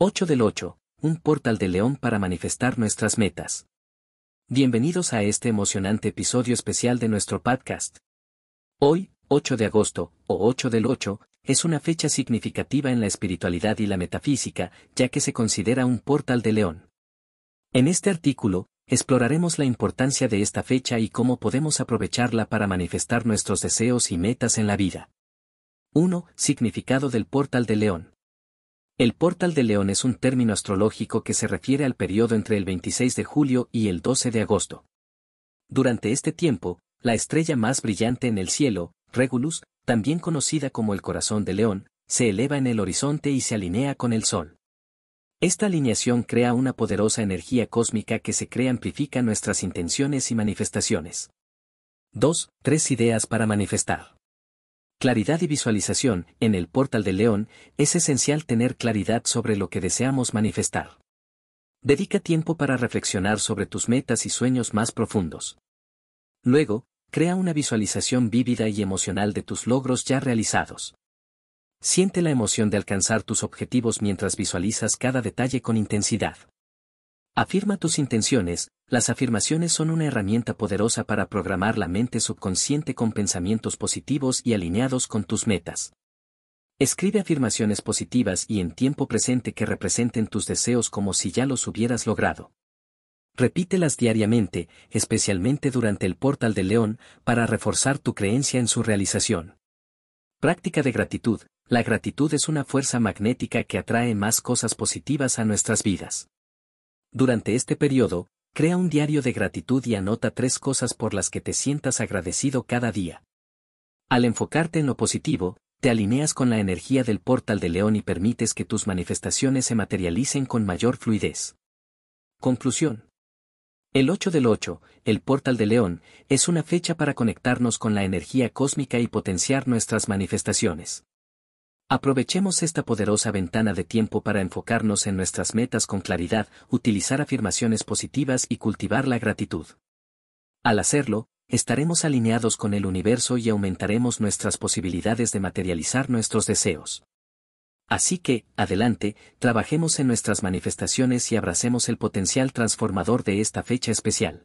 8 del 8, un portal de león para manifestar nuestras metas. Bienvenidos a este emocionante episodio especial de nuestro podcast. Hoy, 8 de agosto, o 8 del 8, es una fecha significativa en la espiritualidad y la metafísica, ya que se considera un portal de león. En este artículo, exploraremos la importancia de esta fecha y cómo podemos aprovecharla para manifestar nuestros deseos y metas en la vida. 1. Significado del portal de león. El portal de león es un término astrológico que se refiere al periodo entre el 26 de julio y el 12 de agosto. Durante este tiempo, la estrella más brillante en el cielo, Regulus, también conocida como el corazón de león, se eleva en el horizonte y se alinea con el sol. Esta alineación crea una poderosa energía cósmica que se crea amplifica nuestras intenciones y manifestaciones. 2. Tres ideas para manifestar. Claridad y visualización, en el portal del león, es esencial tener claridad sobre lo que deseamos manifestar. Dedica tiempo para reflexionar sobre tus metas y sueños más profundos. Luego, crea una visualización vívida y emocional de tus logros ya realizados. Siente la emoción de alcanzar tus objetivos mientras visualizas cada detalle con intensidad. Afirma tus intenciones, las afirmaciones son una herramienta poderosa para programar la mente subconsciente con pensamientos positivos y alineados con tus metas. Escribe afirmaciones positivas y en tiempo presente que representen tus deseos como si ya los hubieras logrado. Repítelas diariamente, especialmente durante el portal del león, para reforzar tu creencia en su realización. Práctica de gratitud. La gratitud es una fuerza magnética que atrae más cosas positivas a nuestras vidas. Durante este periodo, crea un diario de gratitud y anota tres cosas por las que te sientas agradecido cada día. Al enfocarte en lo positivo, te alineas con la energía del portal de león y permites que tus manifestaciones se materialicen con mayor fluidez. Conclusión. El 8 del 8, el portal de león, es una fecha para conectarnos con la energía cósmica y potenciar nuestras manifestaciones. Aprovechemos esta poderosa ventana de tiempo para enfocarnos en nuestras metas con claridad, utilizar afirmaciones positivas y cultivar la gratitud. Al hacerlo, estaremos alineados con el universo y aumentaremos nuestras posibilidades de materializar nuestros deseos. Así que, adelante, trabajemos en nuestras manifestaciones y abracemos el potencial transformador de esta fecha especial.